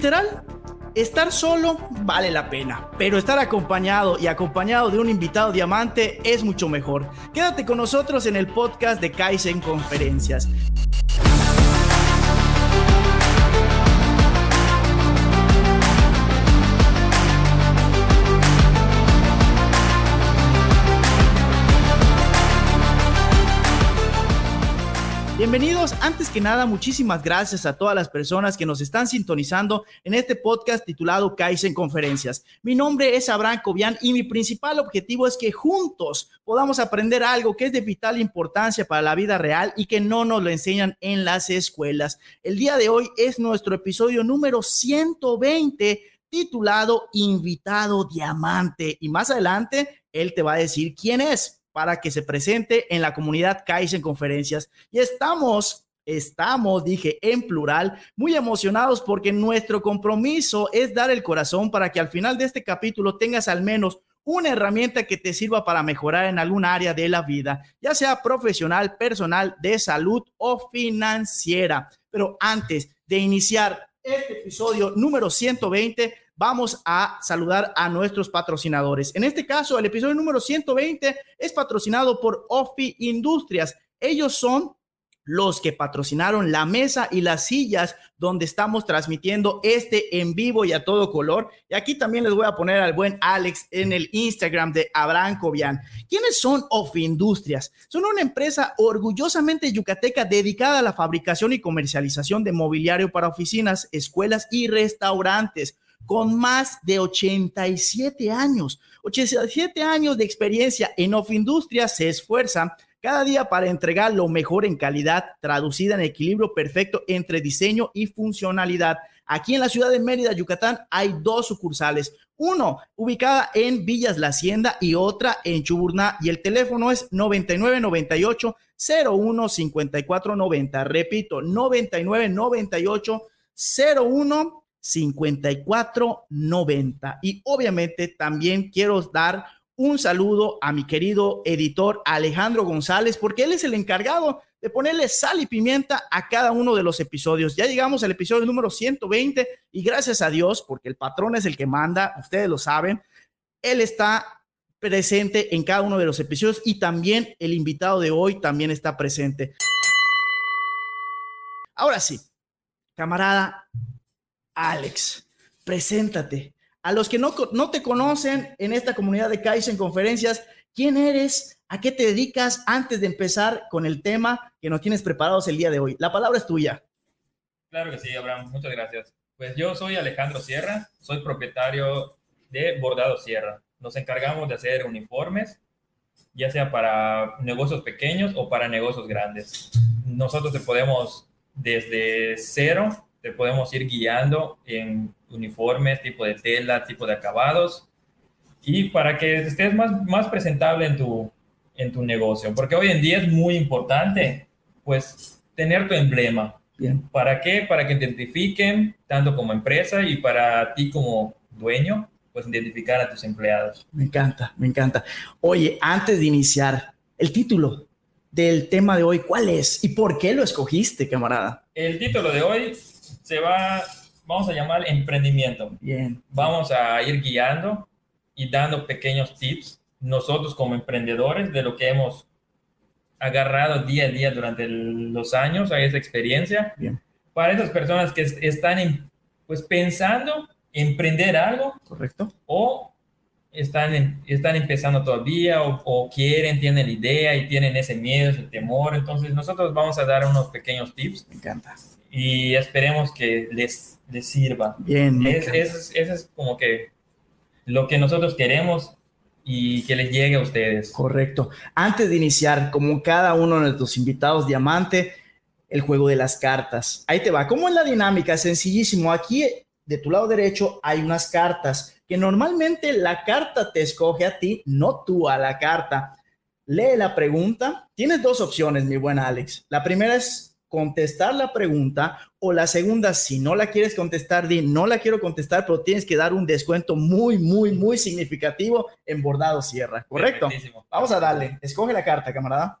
literal, estar solo vale la pena, pero estar acompañado y acompañado de un invitado diamante es mucho mejor. Quédate con nosotros en el podcast de Kaizen Conferencias. Bienvenidos. Antes que nada, muchísimas gracias a todas las personas que nos están sintonizando en este podcast titulado Kaizen Conferencias. Mi nombre es Abraham Cobian y mi principal objetivo es que juntos podamos aprender algo que es de vital importancia para la vida real y que no nos lo enseñan en las escuelas. El día de hoy es nuestro episodio número 120 titulado Invitado Diamante y más adelante él te va a decir quién es para que se presente en la comunidad Kaizen Conferencias. Y estamos, estamos, dije en plural, muy emocionados porque nuestro compromiso es dar el corazón para que al final de este capítulo tengas al menos una herramienta que te sirva para mejorar en algún área de la vida, ya sea profesional, personal, de salud o financiera. Pero antes de iniciar este episodio número 120, vamos a saludar a nuestros patrocinadores. En este caso, el episodio número 120 es patrocinado por Ofi Industrias. Ellos son los que patrocinaron la mesa y las sillas donde estamos transmitiendo este en vivo y a todo color. Y aquí también les voy a poner al buen Alex en el Instagram de Abraham Cobian. ¿Quiénes son Ofi Industrias? Son una empresa orgullosamente yucateca dedicada a la fabricación y comercialización de mobiliario para oficinas, escuelas y restaurantes con más de 87 años. 87 años de experiencia en Off Industria se esfuerza cada día para entregar lo mejor en calidad, traducida en equilibrio perfecto entre diseño y funcionalidad. Aquí en la ciudad de Mérida, Yucatán, hay dos sucursales. Uno ubicada en Villas La Hacienda y otra en Chuburná. Y el teléfono es 9998 01 5490. Repito, 9998 01 5490. Y obviamente también quiero dar un saludo a mi querido editor Alejandro González, porque él es el encargado de ponerle sal y pimienta a cada uno de los episodios. Ya llegamos al episodio número 120 y gracias a Dios, porque el patrón es el que manda, ustedes lo saben, él está presente en cada uno de los episodios y también el invitado de hoy también está presente. Ahora sí, camarada, Alex, preséntate. A los que no, no te conocen en esta comunidad de Kaizen Conferencias, ¿quién eres? ¿A qué te dedicas antes de empezar con el tema que nos tienes preparados el día de hoy? La palabra es tuya. Claro que sí, Abraham. Muchas gracias. Pues yo soy Alejandro Sierra, soy propietario de Bordado Sierra. Nos encargamos de hacer uniformes, ya sea para negocios pequeños o para negocios grandes. Nosotros te podemos desde cero te podemos ir guiando en uniformes, tipo de tela, tipo de acabados, y para que estés más, más presentable en tu, en tu negocio, porque hoy en día es muy importante, pues, tener tu emblema. Bien. ¿Para qué? Para que identifiquen, tanto como empresa y para ti como dueño, pues identificar a tus empleados. Me encanta, me encanta. Oye, antes de iniciar, el título del tema de hoy, ¿cuál es y por qué lo escogiste, camarada? El título de hoy se va, vamos a llamar emprendimiento. Bien. Vamos a ir guiando y dando pequeños tips nosotros como emprendedores de lo que hemos agarrado día a día durante los años, a esa experiencia. Bien. Para esas personas que están pues pensando emprender algo. Correcto. O están, están empezando todavía o, o, quieren, tienen la idea y tienen ese miedo, ese temor. Entonces nosotros vamos a dar unos pequeños tips. Me encanta y esperemos que les, les sirva. Bien. Eso es, es, como que lo que nosotros queremos y que les llegue a ustedes. Correcto. Antes de iniciar, como cada uno de nuestros invitados diamante, el juego de las cartas. Ahí te va. ¿Cómo es la dinámica? Sencillísimo. Aquí de tu lado derecho hay unas cartas que normalmente la carta te escoge a ti, no tú a la carta. Lee la pregunta. Tienes dos opciones, mi buen Alex. La primera es contestar la pregunta o la segunda, si no la quieres contestar, di no la quiero contestar, pero tienes que dar un descuento muy, muy, muy significativo en bordado sierra, ¿correcto? Vamos a darle, escoge la carta, camarada.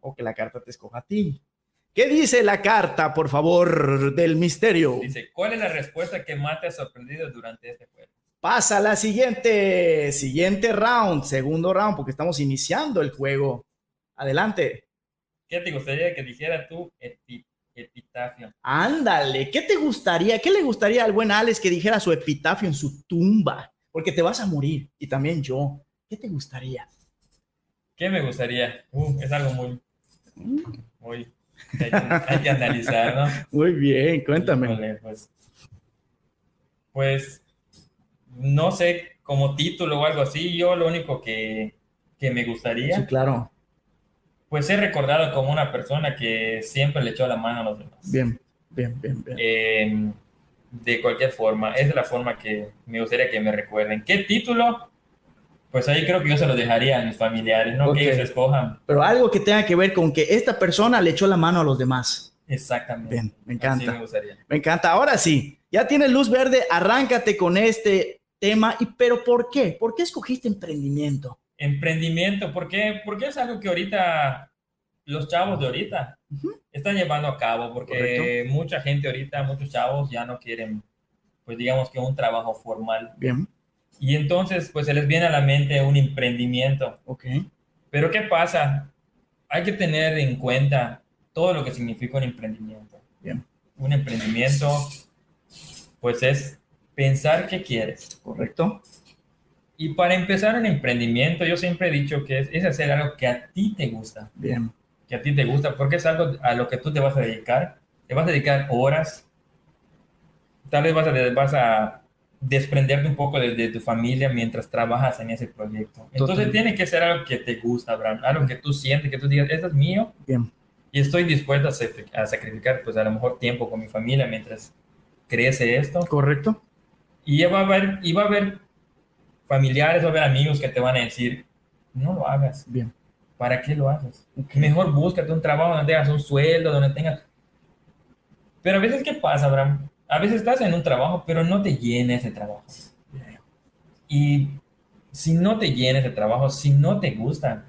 O que la carta te escoja a ti. ¿Qué dice la carta, por favor, del misterio? Dice, ¿cuál es la respuesta que más te ha sorprendido durante este juego? Pasa a la siguiente, siguiente round, segundo round, porque estamos iniciando el juego. Adelante. ¿Qué te gustaría que dijera tú, epi- epitafio? Ándale, ¿qué te gustaría? ¿Qué le gustaría al buen Alex que dijera su epitafio en su tumba? Porque te vas a morir y también yo. ¿Qué te gustaría? ¿Qué me gustaría? Uh, es algo muy, muy, hay que, hay que analizar, ¿no? Muy bien, cuéntame. Híjole, pues, pues, no sé, como título o algo así, yo lo único que, que me gustaría, Sí, claro. Pues ser recordado como una persona que siempre le echó la mano a los demás. Bien, bien, bien, bien. Eh, de cualquier forma, esa es la forma que me gustaría que me recuerden. ¿Qué título? Pues ahí creo que yo se lo dejaría a mis familiares, no Ok. que ellos escojan. Pero algo que tenga que ver con que esta persona le echó la mano a los demás. Exactamente. Bien, me Así encanta. me gustaría. Me encanta. Ahora sí, ya tienes luz verde, arráncate con este tema. ¿Y pero por qué? ¿Por qué escogiste emprendimiento? Emprendimiento, ¿por qué? Porque es algo que ahorita los chavos de ahorita están llevando a cabo, porque mucha gente ahorita, muchos chavos ya no quieren, pues digamos que un trabajo formal. Bien, Y entonces, pues se les viene a la mente un emprendimiento. ok. Pero ¿qué pasa? Hay que tener en cuenta todo lo que significa un emprendimiento. Bien. Un emprendimiento, pues es pensar qué quieres. Correcto. Y para empezar un emprendimiento, yo siempre he dicho que es, es hacer algo que a ti te gusta, Bien, que a ti te gusta, porque es algo a lo que tú te vas a dedicar. Te vas a dedicar horas. Tal vez vas a, vas a desprenderte un poco de, de tu familia mientras trabajas en ese proyecto. Entonces Totalmente. tiene que ser algo que te gusta, Abraham, algo que tú sientes, que tú digas, esto es mío bien. y estoy dispuesto a, a sacrificar, pues a lo mejor tiempo con mi familia mientras crece esto. Correcto. Y va a haber, y va a haber familiares, va a haber amigos que te van a decir, no lo hagas, Bien. ¿para qué lo haces? Mejor búscate un trabajo donde tengas un sueldo, donde tengas... Pero a veces, ¿qué pasa, Abraham? A veces estás en un trabajo, pero no te llena ese trabajo. Y si no te llena ese trabajo, si no te gusta,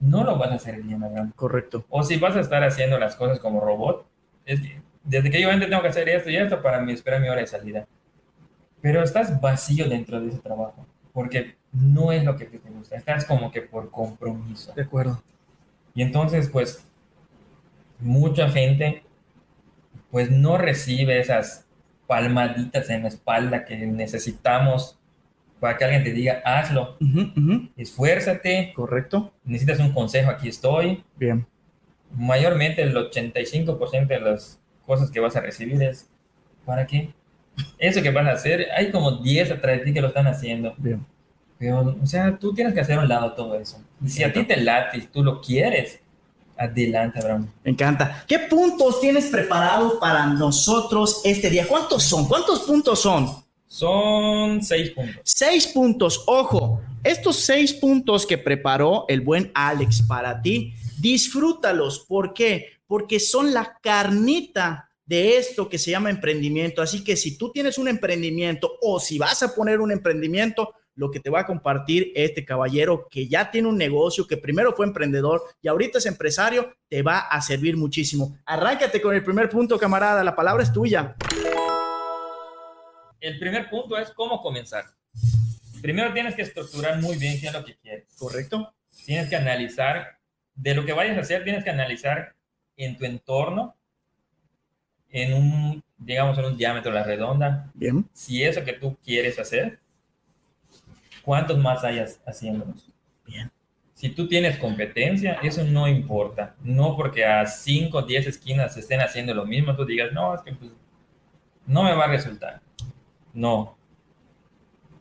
no lo vas a hacer bien, Abraham. Correcto. O si vas a estar haciendo las cosas como robot, es que desde que yo antes tengo que hacer esto y esto para mi, esperar mi hora de salida. Pero estás vacío dentro de ese trabajo, porque no es lo que te gusta, estás como que por compromiso. De acuerdo. Y entonces, pues, mucha gente, pues, no recibe esas palmaditas en la espalda que necesitamos para que alguien te diga, hazlo, esfuérzate, Correcto. necesitas un consejo, aquí estoy, Bien. mayormente el 85% de las cosas que vas a recibir es, ¿para qué? Eso que vas a hacer, hay como 10 atrás de ti que lo están haciendo. Bien. Pero, o sea, tú tienes que hacer a un lado todo eso. Y si a ti te late tú lo quieres, adelante, Abraham. Me encanta. ¿Qué puntos tienes preparados para nosotros este día? ¿Cuántos son? ¿Cuántos puntos son? Son seis puntos. Seis puntos. Ojo, estos seis puntos que preparó el buen Alex para ti, disfrútalos. ¿Por qué? Porque son la carnita de esto que se llama emprendimiento. Así que si tú tienes un emprendimiento o si vas a poner un emprendimiento, lo que te va a compartir este caballero que ya tiene un negocio, que primero fue emprendedor y ahorita es empresario, te va a servir muchísimo. Arráncate con el primer punto, camarada. La palabra es tuya. El primer punto es cómo comenzar. Primero tienes que estructurar muy bien qué es lo que quieres. ¿Correcto? Tienes que analizar, de lo que vayas a hacer, tienes que analizar en tu entorno, en un, digamos, en un diámetro a la redonda, Bien. si eso que tú quieres hacer, ¿cuántos más hayas haciéndolos? Bien. Si tú tienes competencia, eso no importa. No porque a 5 o 10 esquinas estén haciendo lo mismo, tú digas, no, es que pues, no me va a resultar. No.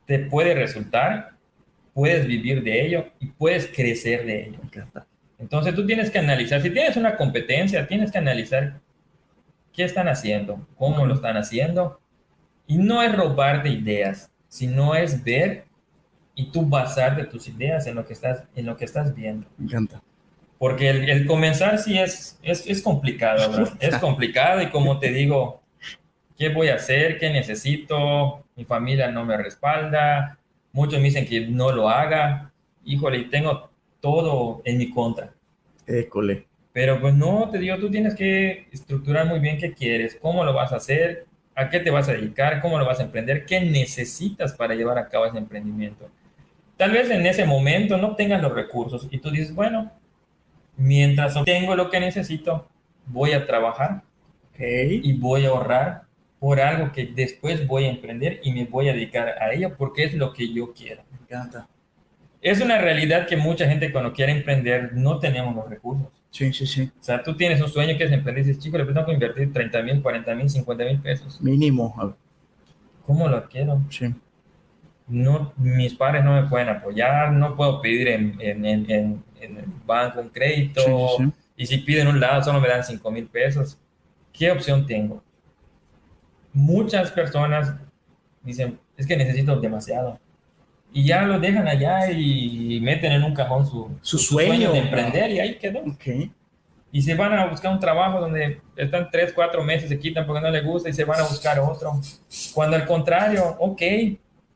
Te puede resultar, puedes vivir de ello y puedes crecer de ello. Entonces tú tienes que analizar, si tienes una competencia, tienes que analizar qué están haciendo, cómo lo están haciendo. Y no es robarte ideas, sino es ver y tú basarte tus ideas en lo que estás, en lo que estás viendo. Me encanta. Porque el, el comenzar sí es, es, es complicado, ¿verdad? Es complicado y como te digo, ¿qué voy a hacer? ¿Qué necesito? Mi familia no me respalda. Muchos me dicen que no lo haga. Híjole, tengo todo en mi contra. École. Pero pues no, te digo, tú tienes que estructurar muy bien qué quieres, cómo lo vas a hacer, a qué te vas a dedicar, cómo lo vas a emprender, qué necesitas para llevar a cabo ese emprendimiento. Tal vez en ese momento no tengas los recursos y tú dices, bueno, mientras tengo lo que necesito, voy a trabajar y voy a ahorrar por algo que después voy a emprender y me voy a dedicar a ello porque es lo que yo quiero. Me encanta. Es una realidad que mucha gente cuando quiere emprender no tenemos los recursos. Sí, sí, sí. O sea, tú tienes un sueño que es emprender y dices, chico, le tengo que invertir 30 mil, 40 mil, 50 mil pesos. Mínimo. ¿Cómo lo quiero? Sí. No, mis padres no me pueden apoyar, no puedo pedir en, en, en, en el banco un crédito. Sí, sí, sí. Y si piden un lado, solo me dan 5 mil pesos. ¿Qué opción tengo? Muchas personas dicen, es que necesito demasiado. Y ya lo dejan allá y meten en un cajón su, Su sueño. de emprender y ahí quedó. Ok. Y se van a buscar un trabajo donde están tres, cuatro meses, se quitan porque no les gusta y se van a buscar otro. Cuando al contrario, ok,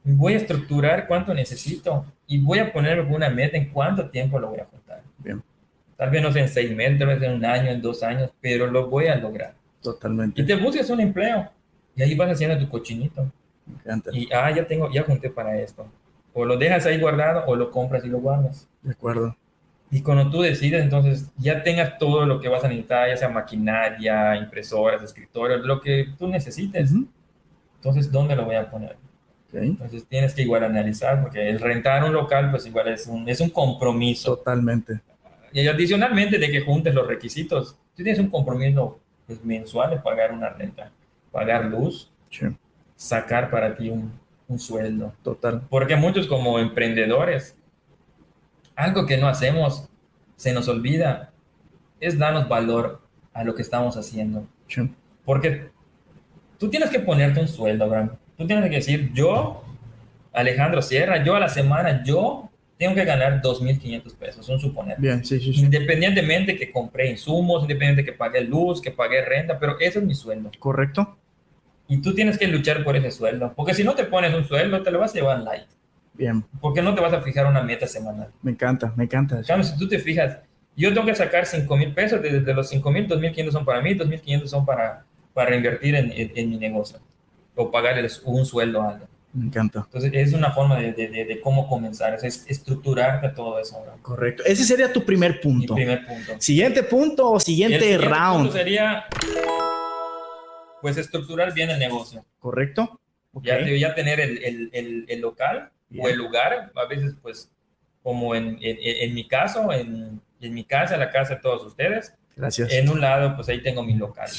voy a estructurar cuánto necesito y voy a ponerme una meta en cuánto tiempo lo voy a juntar. Bien. Tal vez no sea en seis meses, tal vez en un año, en dos años, pero lo voy a lograr. Totalmente. Y te buscas un empleo y ahí vas haciendo tu cochinito. Y, ah, ya tengo, ya junté para esto. O lo dejas ahí guardado o lo compras y lo guardas. De acuerdo. Y cuando tú decides, entonces ya tengas todo lo que vas a necesitar, ya sea maquinaria, impresoras, escritorios, lo que tú necesites. Entonces, ¿dónde lo voy a poner? Ok. Entonces tienes que igual analizar, porque el rentar un local, pues igual es un, es un compromiso. Totalmente. Y adicionalmente de que juntes los requisitos, tú tienes un compromiso pues, mensual de pagar una renta, pagar luz, Sí. sacar para ti un, un sueldo. Total. Porque muchos como emprendedores, algo que no hacemos, se nos olvida, es darnos valor a lo que estamos haciendo. Sí. Porque tú tienes que ponerte un sueldo, Abraham. Tú tienes que decir, yo, Alejandro Sierra, yo a la semana, yo tengo que ganar 2.500 pesos, un suponer. Bien, sí, sí, sí. Independientemente que compré insumos, independientemente que pagué luz, que pagué renta, pero ese es mi sueldo. Correcto. Y tú tienes que luchar por ese sueldo. Porque si no te pones un sueldo, te lo vas a llevar light. Bien. Porque no te vas a fijar una meta semanal. Me encanta, me encanta. En eso. cambio, si tú te fijas, yo tengo que sacar 5 mil pesos, desde los 5 mil, 2.500 son para mí, 2.500 son para, para reinvertir en, en, en mi negocio o pagarles un sueldo a alguien. Me encanta. Entonces, es una forma de, de, de, de cómo comenzar, es, es estructurarte todo eso. Correcto. Ese sería tu primer Mi punto. primer punto. Siguiente punto o el siguiente, siguiente round. punto sería, pues, estructurar bien el negocio. ¿Correcto? Ok. Ya, ya tener el, el, el, el local Bien. o el lugar, a veces, pues, como en, en, en mi caso, en, en mi casa, la casa de todos ustedes, Gracias. en un lado, pues ahí tengo mi local.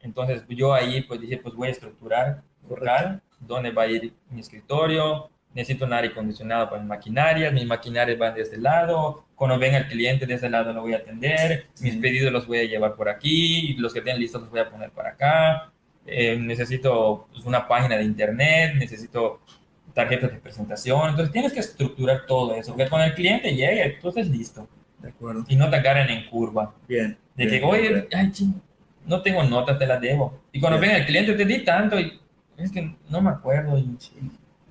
Entonces, yo ahí, pues dije, pues voy a estructurar local, dónde va a ir mi escritorio, necesito un aire acondicionado para mis maquinarias, mis maquinarias van de este lado, cuando venga el cliente de ese lado lo voy a atender, mis pedidos los voy a llevar por aquí, los que tienen listos los voy a poner para acá, Eh, necesito pues, una página de internet, necesito tarjetas de presentación, entonces tienes que estructurar todo eso, que cuando el cliente llegue, estés listo De acuerdo. y no te agarren en curva. Bien. De bien, que, oye, bien. ay, ching, no tengo notas, te las debo. Y cuando Bien. venga el cliente, te di tanto y es que no me acuerdo. Y.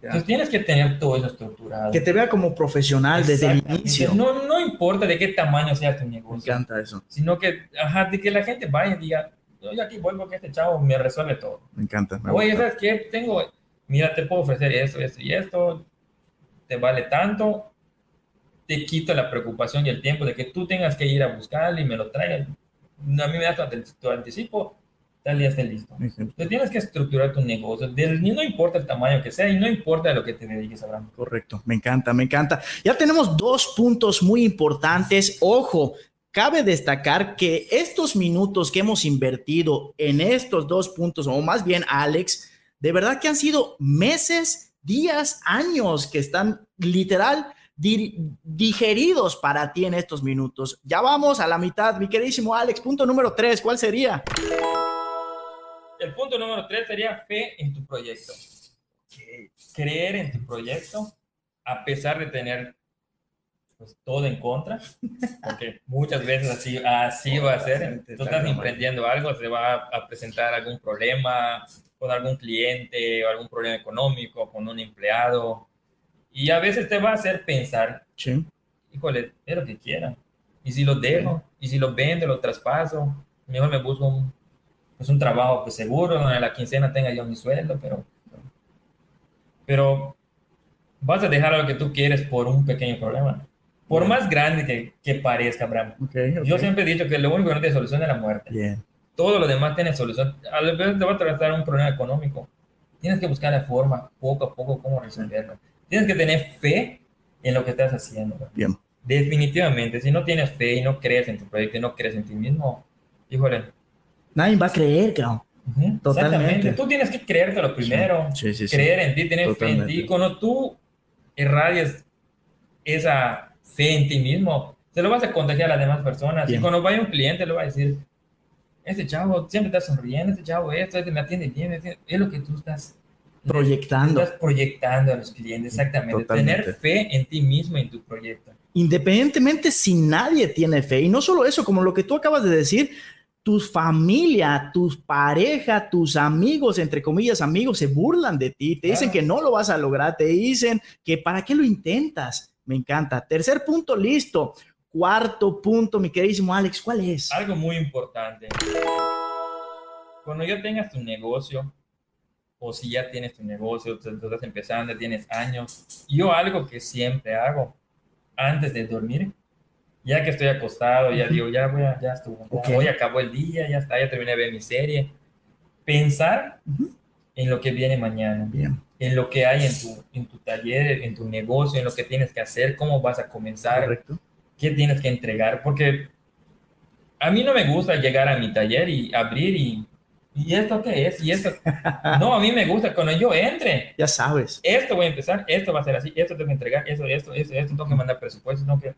entonces tienes que tener todo eso estructurado. Que te vea como profesional desde el inicio. No, no importa de qué tamaño sea tu Me negocio, encanta eso. sino que, ajá, de que la gente vaya y diga, yo aquí voy porque este chavo me resuelve todo. Me encanta. me Oye. ¿sabes qué? Tengo, mira, te puedo ofrecer esto, esto y esto, te vale tanto, te quito la preocupación y el tiempo de que tú tengas que ir a buscarlo y me lo traigas. A mí me das tu anticipo, tal día esté listo. Entonces tienes que estructurar tu negocio, del- no importa el tamaño que sea y no importa lo que te dediques, Abraham. Correcto, me encanta, me encanta. Ya tenemos dos puntos muy importantes. Ojo, cabe destacar que estos minutos que hemos invertido en estos dos puntos, o más bien Alex, de verdad que han sido meses, días, años que están literal di- digeridos para ti en estos minutos. Ya vamos a la mitad, mi queridísimo Alex. Punto número tres, ¿cuál sería? El punto número tres sería fe en tu proyecto. Creer en tu proyecto, a pesar de tener pues, todo en contra, porque muchas veces así, así va a ser. Tú estás emprendiendo algo, se va a presentar algún problema con algún cliente o algún problema económico, con un empleado, y a veces te va a hacer pensar, Sí, híjole, es lo que quiera. Y si los dejo, y si los vendo, los traspaso, mejor me busco un, pues un trabajo pues, seguro, donde la quincena tenga yo mi sueldo, pero, pero vas a dejar lo que tú quieres por un pequeño problema. Por más grande que, que parezca, Abraham. Yo siempre he dicho que lo único que no tiene solución es la muerte. Todo lo demás tiene solución. A veces te va a tratar un problema económico. Tienes que buscar la forma, poco a poco, cómo resolverlo. Tienes que tener fe en lo que estás haciendo. Bien. Definitivamente, si no tienes fe y no crees en tu proyecto y no crees en ti mismo, híjole. Nadie va a creer, cabrón. Totalmente. Tú tienes que creerte lo primero. Sí, sí, creer en ti, tener fe en ti. Cuando tú irradias esa fe en ti mismo, se lo vas a contagiar a las demás personas. Y cuando vaya un cliente, le va a decir, este chavo siempre está sonriendo, este chavo esto, este me atiende bien, es lo que tú estás proyectando. Estás proyectando a los clientes, exactamente. Tener fe en ti mismo en tu proyecto. Independientemente si nadie tiene fe, y no solo eso, como lo que tú acabas de decir, tus familia, tus pareja, tus amigos, entre comillas, amigos, se burlan de ti, te dicen que no lo vas a lograr, te dicen que para qué lo intentas. Me encanta. Tercer punto, listo. Cuarto punto, mi queridísimo Alex, ¿cuál es? Algo muy importante. Cuando ya tengas tu negocio, o si ya tienes tu negocio, tú estás empezando, tienes años, yo algo que siempre hago antes de dormir, ya que estoy acostado, ya digo, ya voy a, ya estuvo, hoy acabó el día, ya está, ya terminé de ver mi serie. Pensar en lo que viene mañana, en lo que hay en tu, en tu taller, en tu negocio, en lo que tienes que hacer, cómo vas a comenzar, qué tienes que entregar, porque a mí no me gusta llegar a mi taller y abrir y ¿Y esto qué es? ¿Y esto? No, a mí me gusta cuando yo entre. Ya sabes. Esto voy a empezar, esto va a ser así, esto tengo que entregar, esto, esto, esto, esto tengo que mandar presupuestos, tengo que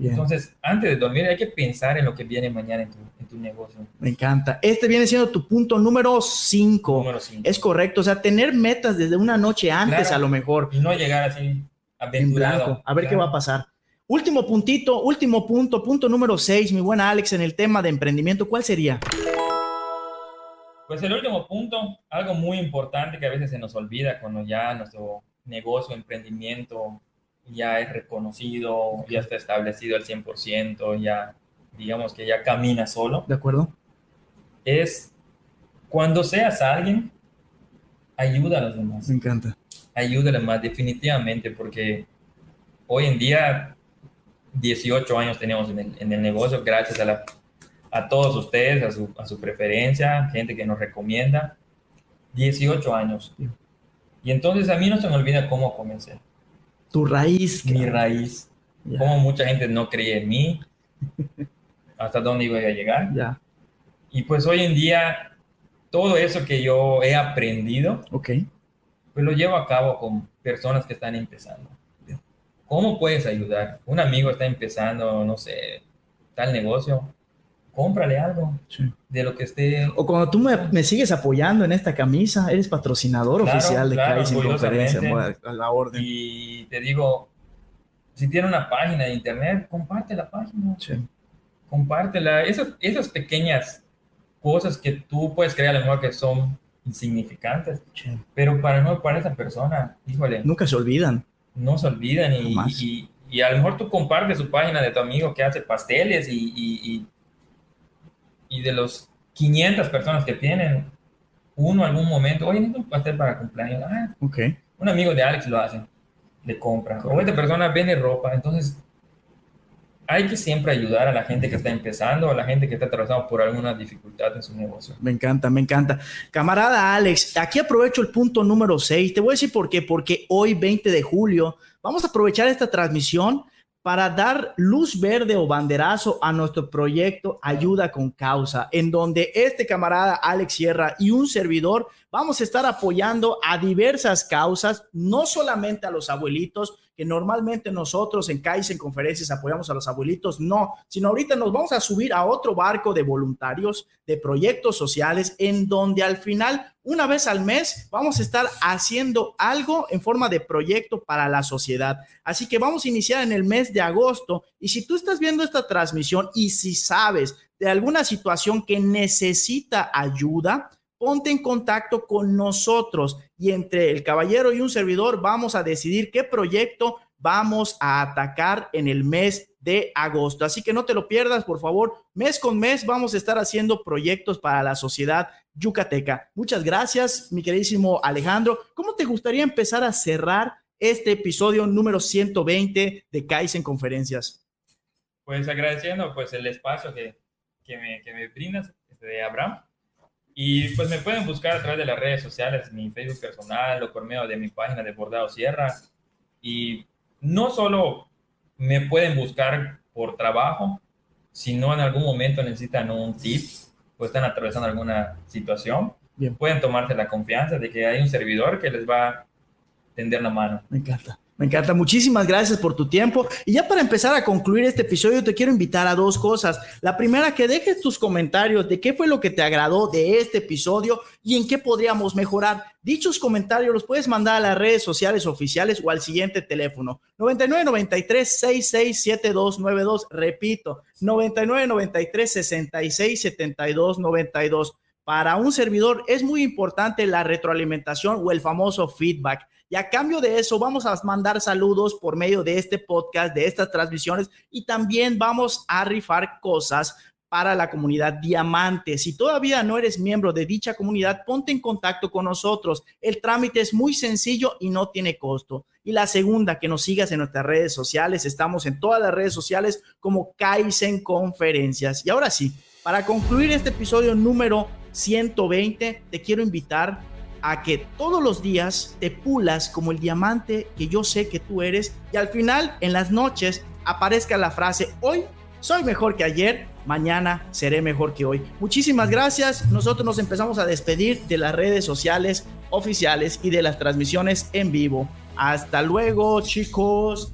entonces, antes de dormir hay que pensar en lo que viene mañana en tu, negocio. Me encanta. Este viene siendo tu punto número 5. Es correcto. O sea, tener metas desde una noche antes a lo mejor. Y no llegar así aventurado. A ver qué va a pasar. Último puntito, último punto, punto número 6, mi buena Alex, en el tema de emprendimiento, ¿cuál sería? Pues el último punto, algo muy importante que a veces se nos olvida cuando ya nuestro negocio, emprendimiento ya es reconocido, ya está establecido al 100%, ya digamos que ya camina solo. De acuerdo. Es cuando seas alguien, ayuda a los demás. Me encanta. Ayuda a los demás, definitivamente, porque hoy en día, 18 años tenemos en el, en el negocio, gracias a, la, a todos ustedes, a su, a su preferencia, gente que nos recomienda. 18 años. Y entonces a mí no se me olvida cómo comencé. Tu raíz. Mi raíz. Como mucha gente no creía en mí. hasta dónde iba a llegar. Ya. Y pues hoy en día, todo eso que yo he aprendido, okay. pues lo llevo a cabo con personas que están empezando. ¿Cómo puedes ayudar? Un amigo está empezando, no sé, tal negocio cómprale algo de lo que esté. O cuando tú me, sigues apoyando en esta camisa, eres patrocinador oficial de claro, en Conferencia, a la orden. Y te digo, si tiene una página de internet, comparte la página. Sí. Compártela. Esas, esas pequeñas cosas que tú puedes creer a lo mejor que son insignificantes, pero para no para esa persona, híjole. Nunca se olvidan. No se olvidan y, y, y, a lo mejor tú compartes su página de tu amigo que hace pasteles y, y de los 500 personas que tienen, uno algún momento, oye, necesito un pastel para cumpleaños. Ah, okay. Un amigo de Alex lo hace, le compra. O esta persona vende ropa. Entonces, hay que siempre ayudar a la gente que está empezando, a la gente que está atravesando por alguna dificultad en su negocio. Me encanta, me encanta. Camarada Alex, aquí aprovecho el punto número 6. Te voy a decir por qué. Porque hoy, 20 de julio, vamos a aprovechar esta transmisión para dar luz verde o banderazo a nuestro proyecto Ayuda con Causa, en donde este camarada Alex Sierra y un servidor vamos a estar apoyando a diversas causas, no solamente a los abuelitos, que normalmente nosotros en CAIS, en conferencias, apoyamos a los abuelitos, no, sino ahorita nos vamos a subir a otro barco de voluntarios, de proyectos sociales, en donde al final, una vez al mes, vamos a estar haciendo algo en forma de proyecto para la sociedad. Así que vamos a iniciar en el mes de agosto. Y si tú estás viendo esta transmisión y si sabes de alguna situación que necesita ayuda, ponte en contacto con nosotros y entre el caballero y un servidor vamos a decidir qué proyecto vamos a atacar en el mes de agosto. Así que no te lo pierdas, por favor. Mes con mes vamos a estar haciendo proyectos para la sociedad yucateca. Muchas gracias, mi queridísimo Alejandro. ¿Cómo te gustaría empezar a cerrar este episodio número 120 de CAIS en Conferencias? Pues agradeciendo pues el espacio que, me, que me brindas, este, de Abraham. Y pues me pueden buscar a través de las redes sociales, mi Facebook personal o por medio de mi página de Bordado Sierra. Y no solo me pueden buscar por trabajo, si no en algún momento necesitan un tip o están atravesando alguna situación, pueden tomarse la confianza de que hay un servidor que les va a tender la mano. Me encanta. Me encanta. Muchísimas gracias por tu tiempo. Y ya para empezar a concluir este episodio, te quiero invitar a dos cosas. La primera, que dejes tus comentarios de qué fue lo que te agradó de este episodio y en qué podríamos mejorar. Dichos comentarios los puedes mandar a las redes sociales oficiales o al siguiente teléfono. 9993 667292. Repito, 9993 667292. Para un servidor es muy importante la retroalimentación o el famoso feedback. Y a cambio de eso, vamos a mandar saludos por medio de este podcast, de estas transmisiones y también vamos a rifar cosas para la comunidad Diamante. Si todavía no eres miembro de dicha comunidad, ponte en contacto con nosotros. El trámite es muy sencillo y no tiene costo. Y la segunda, que nos sigas en nuestras redes sociales. Estamos en todas las redes sociales como Kaizen Conferencias. Y ahora sí, para concluir este episodio número 120, te quiero invitar a que todos los días te pulas como el diamante que yo sé que tú eres y al final en las noches aparezca la frase hoy soy mejor que ayer, mañana seré mejor que hoy. Muchísimas gracias. Nosotros nos empezamos a despedir de las redes sociales oficiales y de las transmisiones en vivo. Hasta luego, chicos.